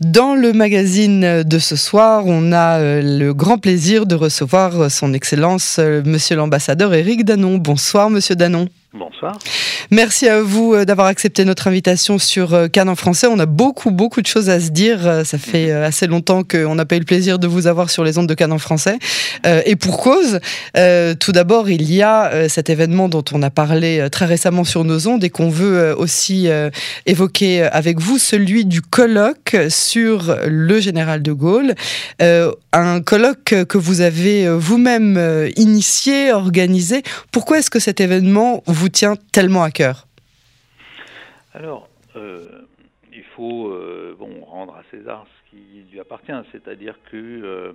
Dans le magazine de ce soir, on a euh, le grand plaisir de recevoir son Excellence, euh, Monsieur l'ambassadeur Éric Danon. Bonsoir, Monsieur Danon. Bonsoir. Merci à vous euh, d'avoir accepté notre invitation sur euh, Cannes en français. On a beaucoup, beaucoup de choses à se dire. Euh, ça fait assez longtemps qu'on n'a pas eu le plaisir de vous avoir sur les ondes de Cannes en français. Et pour cause, tout d'abord, il y a cet événement dont on a parlé très récemment sur nos ondes et qu'on veut aussi évoquer avec vous, celui du colloque sur le général de Gaulle. Un colloque que vous avez vous-même initié, organisé. Pourquoi est-ce que cet événement vous vous tient tellement à cœur Alors, euh, il faut euh, bon, rendre à César ce qui lui appartient, c'est-à-dire que euh,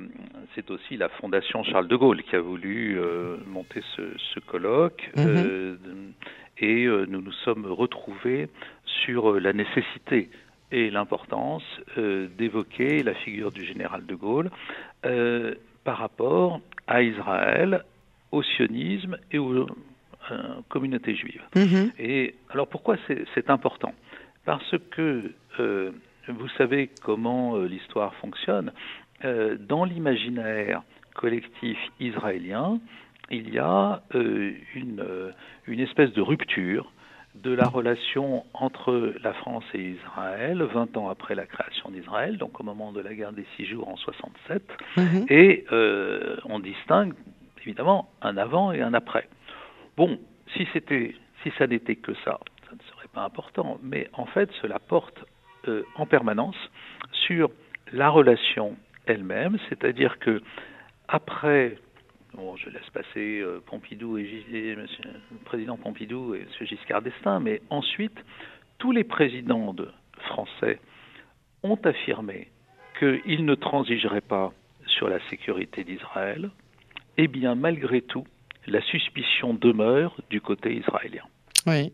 c'est aussi la Fondation Charles de Gaulle qui a voulu monter ce, colloque. Mhm. et nous nous sommes retrouvés sur la nécessité et l'importance d'évoquer la figure du général de Gaulle par rapport à Israël, au sionisme et au, communauté juive. Mhm. Et alors pourquoi c'est important? Parce que euh, vous savez comment euh, l'histoire fonctionne. Euh, dans l'imaginaire collectif israélien, il y a une, une espèce de rupture de la relation entre la France et Israël, 20 ans après la création d'Israël, donc au moment de la guerre des six jours en 67, mhm. et on distingue évidemment un avant et un après. Bon, si c'était, si ça n'était que ça, ça ne serait pas important. Mais en fait, cela porte euh, en permanence sur la relation elle-même, c'est-à-dire que après, bon, je laisse passer euh, Pompidou et, le président Pompidou et M. Giscard d'Estaing, mais ensuite, tous les présidents de français ont affirmé qu'ils ne transigeraient pas sur la sécurité d'Israël, et eh bien malgré tout, la suspicion demeure du côté israélien. Oui.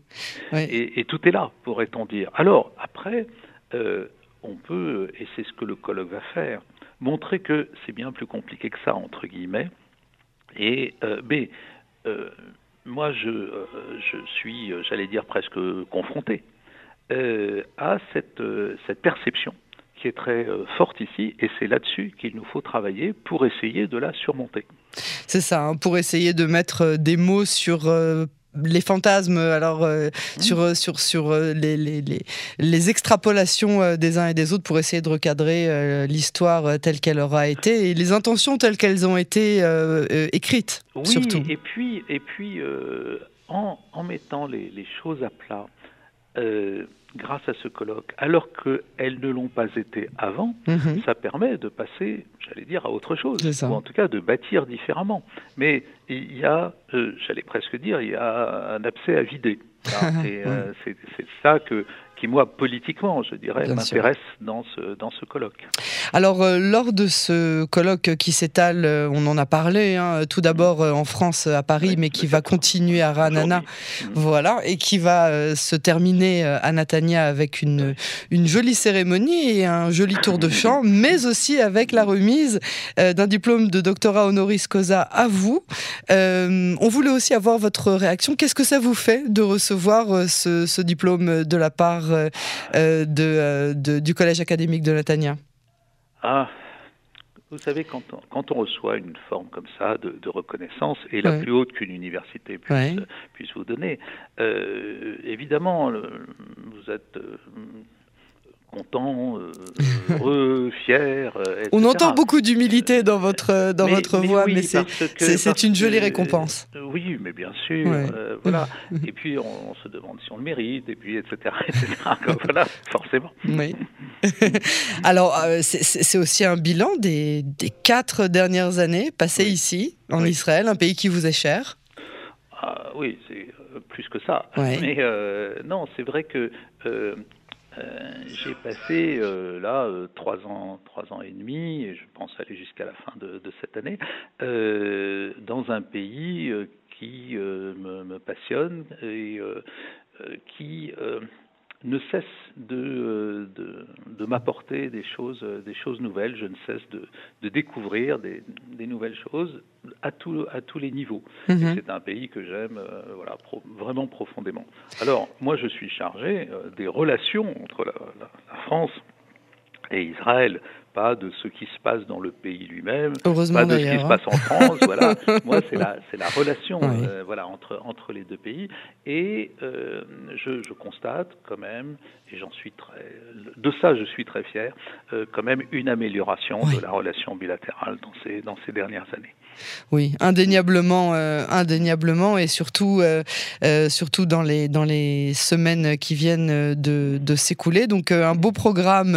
Et, tout est là, pourrait-on dire. Alors, après, euh, on peut, et c'est ce que le colloque va faire, montrer que c'est bien plus compliqué que ça, entre guillemets. Et, euh, mais euh, moi, je, je suis, j'allais dire, presque confronté à cette, cette perception qui est très forte ici, et c'est là-dessus qu'il nous faut travailler pour essayer de la surmonter. C'est ça, hein, pour essayer de mettre euh, des mots sur euh, les fantasmes, alors euh, mmh. sur, sur, sur les, les, les, extrapolations des uns et des autres pour essayer de recadrer l'histoire telle qu'elle aura été et les intentions telles qu'elles ont été écrites. Oui, surtout. et puis, et puis en, en, mettant les, choses à plat, grâce à ce colloque, alors qu'elles ne l'ont pas été avant, mhm. ça permet de passer, j'allais dire, à autre chose, ou en tout cas de bâtir différemment. Mais il y a, euh, j'allais presque dire, il y a un abcès à vider. Et euh, c'est ça que, qui, moi, politiquement, je dirais, m'intéresse dans ce, dans ce colloque. Alors, euh, lors de ce colloque qui s'étale, euh, on en a parlé, hein, tout d'abord euh, en France, à Paris, mais qui va continuer à Ranana, mm. voilà, et qui va se terminer à Natania avec une, une jolie cérémonie et un joli tour de chant, mais aussi avec la remise d'un diplôme de doctorat honoris causa à vous. on voulait aussi avoir votre réaction. Qu'est-ce que ça vous fait de recevoir ce, ce diplôme de la part euh, euh, de, du Collège académique de Latania. Ah, vous savez, quand on, quand on, reçoit une forme comme ça de, reconnaissance, et la plus haute qu'une université puisse, puisse, vous donner, euh, évidemment, vous êtes content, euh, heureux, fier. Euh, On entend beaucoup d'humilité dans votre, dans votre voix, mais, c'est une jolie récompense. oui, mais bien sûr. Euh, voilà. et puis on, se demande si on le mérite, et puis etc. etc. voilà, forcément. Oui. Alors, c'est aussi un bilan des, des, quatre dernières années passées ici, en Israël, un pays qui vous est cher. Ah, oui, c'est plus que ça. Mais non, c'est vrai que euh, j'ai passé euh, là euh, trois ans, trois ans et demi, et je pense aller jusqu'à la fin de, cette année, dans un pays qui me, passionne et qui ne cesse de, de, de m'apporter des choses, des choses nouvelles. Je ne cesse de, de découvrir des, des, nouvelles choses à, tout, à tous les niveaux. Mhm. C'est un pays que j'aime euh, voilà, vraiment profondément. Alors, moi, je suis chargé euh, des relations entre la, la, France et Israël pas de ce qui se passe dans le pays lui-même, Heureusement pas de ce qui se passe en France. voilà. Moi, c'est la, c'est la relation Oui. euh, voilà, entre, entre les deux pays. Et euh, je, je constate quand même, et j'en suis très. De ça, je suis très fier, euh, quand même une amélioration Oui. de la relation bilatérale dans ces, dans ces dernières années. Oui, indéniablement, indéniablement, et surtout, surtout dans les dans les semaines qui viennent de, de s'écouler. Donc un beau programme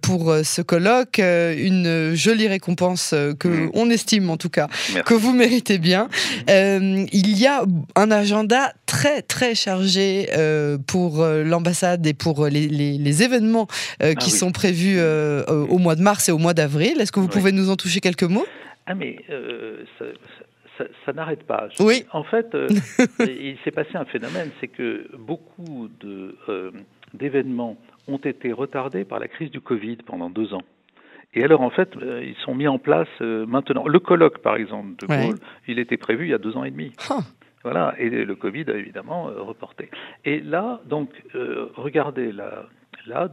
pour ce colloque, euh, une jolie récompense euh, que Mhm. on estime en tout cas Merci. que vous méritez bien. Euh, il y a un agenda très très chargé euh, pour l'ambassade et pour les, les- les événements euh, qui Ah oui. sont prévus au mois de mars et au mois d'avril. Est-ce que vous Oui. pouvez nous en toucher quelques mots? Ah mais ça, ça- ça n'arrête pas. Je- Oui. En fait, il s'est passé un phénomène, c'est que beaucoup de, d'événements ont été retardés par la crise du Covid pendant deux ans. Et alors, en fait, euh, ils sont mis en place euh, maintenant. Le colloque, par exemple, de Ouais. Gaulle, il était prévu il y a deux ans et demi. Voilà, et le Covid a évidemment euh, reporté. Et là, donc, euh, regardez, là, là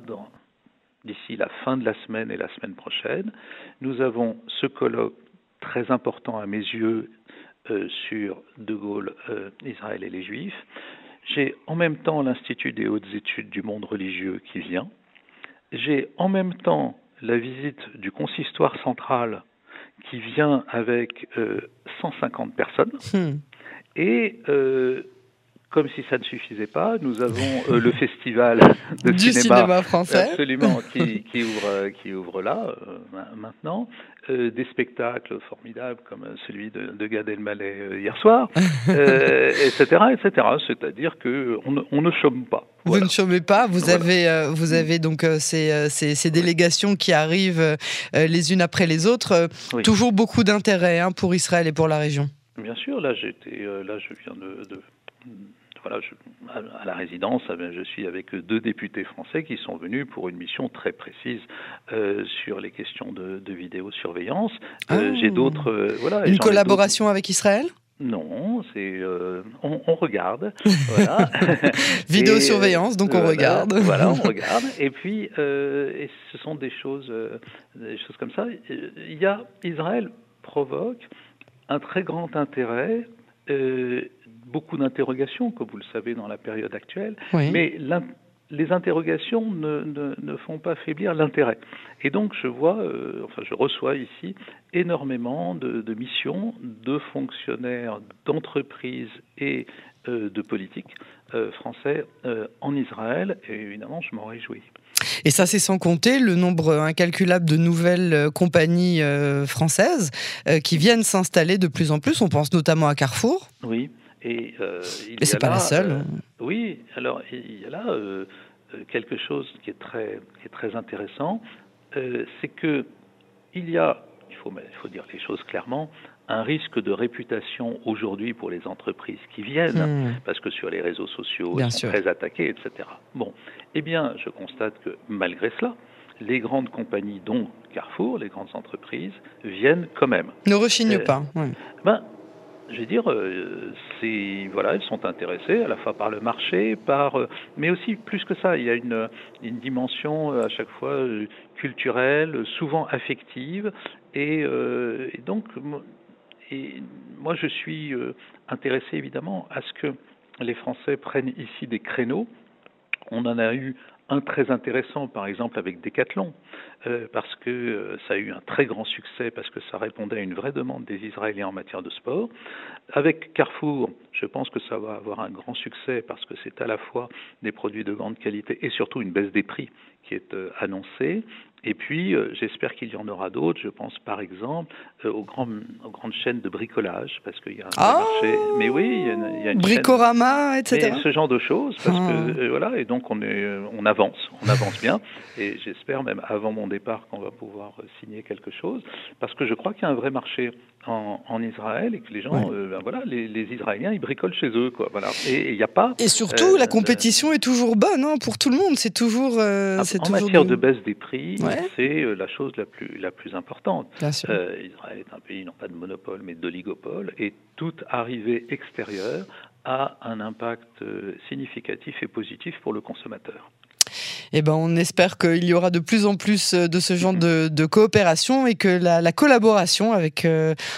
d'ici la fin de la semaine et la semaine prochaine, nous avons ce colloque très important à mes yeux euh, sur De Gaulle, euh, Israël et les Juifs. J'ai en même temps l'Institut des hautes études du monde religieux qui vient. J'ai en même temps la visite du consistoire central qui vient avec euh, 150 personnes. Hmm. Et euh, comme si ça ne suffisait pas, nous avons euh, le festival de du cinéma, français. Absolument, qui, qui ouvre, euh, qui ouvre là, euh, ma- maintenant. Euh, des spectacles formidables comme celui de, de Gad Elmaleh hier soir, etc., etc. C'est-à-dire que on ne, on ne chôme pas. Vous Voilà. ne chômez pas, vous Voilà. avez, euh, vous avez donc euh, ces, ces, ces délégations qui arrivent euh, les unes après les autres. Oui. Toujours beaucoup d'intérêt hein, pour Israël et pour la région. Bien sûr, là j'étais, euh, là je viens de, de- voilà, je- à, la résidence, eh je suis avec deux députés français qui sont venus pour une mission très précise euh, sur les questions de, de vidéosurveillance. Euh, Ah. J'ai d'autres, euh, voilà. Une collaboration avec Israël? Non, c'est, euh, on, on regarde, voilà. Vidéosurveillance, donc on voilà, regarde. Voilà, on regarde. Et puis, euh, et ce sont des choses, euh, des choses comme ça. Il y a Israël provoque un très grand intérêt, euh, beaucoup d'interrogations, comme vous le savez dans la période actuelle, Oui. mais les interrogations ne, ne, ne font pas faiblir l'intérêt. Et donc je vois, euh, enfin je reçois ici énormément de, de missions de fonctionnaires, d'entreprises et euh, de politiques français en Israël. Et évidemment, je m'en réjouis. Et ça, c'est sans compter le nombre incalculable de nouvelles euh, compagnies euh, françaises euh, qui viennent s'installer de plus en plus. On pense notamment à Carrefour. Oui. Et euh, il Mais c'est a pas là, la seule. euh, Oui, alors il y a là euh, quelque chose qui est très, qui est très intéressant, c'est que il y a, il faut, il faut dire les choses clairement, un risque de réputation aujourd'hui pour les entreprises qui viennent, Hmm. parce que sur les réseaux sociaux, Bien ils sont sûr. très attaqués, etc. Bon, eh bien, je constate que malgré cela, les grandes compagnies, dont Carrefour, les grandes entreprises, viennent quand même. Ne rechigne Euh, pas. ouais. Ben, je veux dire, euh, c'est voilà, elles sont intéressées à la fois par le marché, par, euh, mais aussi plus que ça. Il y a une, une dimension euh, à chaque fois culturelle, souvent affective, et, et donc, et moi, je suis euh, intéressé évidemment à ce que les Français prennent ici des créneaux. On en a eu un très intéressant, par exemple, avec Decathlon, euh, parce que euh, ça a eu un très grand succès, parce que ça répondait à une vraie demande des Israéliens en matière de sport. Avec Carrefour, je pense que ça va avoir un grand succès, parce que c'est à la fois des produits de grande qualité et surtout une baisse des prix qui est annoncée. Et puis, euh, j'espère qu'il y en aura d'autres. Je pense par exemple euh, aux, grandes chaînes de bricolage, parce qu'il y a un Ah marché. Mais oui, il y a une, il y a une chaîne- Bricorama, etc. mais ce genre de choses, parce Ah. que euh, voilà, et donc on est, on avance, on avance bien, et j'espère même avant mon départ qu'on va pouvoir signer quelque chose, parce que je crois qu'il y a un vrai marché en, en Israël et que les gens, euh, ben voilà, les, les Israéliens, ils bricolent chez eux, quoi, voilà, et il n'y a pas. Et surtout, Euh, la compétition est toujours bonne hein, pour tout le monde. C'est toujours. euh, Ah, en toujours matière de baisse des prix, Ouais. c'est euh, la chose la plus, la plus importante. Bien sûr. Euh, Israël est un pays non pas de monopole mais d'oligopole et toute arrivée extérieure a un impact euh, significatif et positif pour le consommateur. Eh ben, on espère qu'il y aura de plus en plus de ce genre de, coopération et que la, collaboration avec,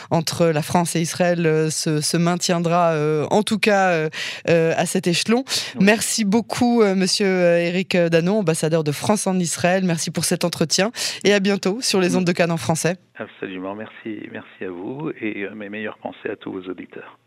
entre la France et Israël se, maintiendra, en tout cas à cet échelon. Merci beaucoup, monsieur Eric Danon, ambassadeur de France en Israël. Merci pour cet entretien et à bientôt sur les ondes de Cannes en français. Absolument, merci, merci à vous et mes meilleures pensées à tous vos auditeurs.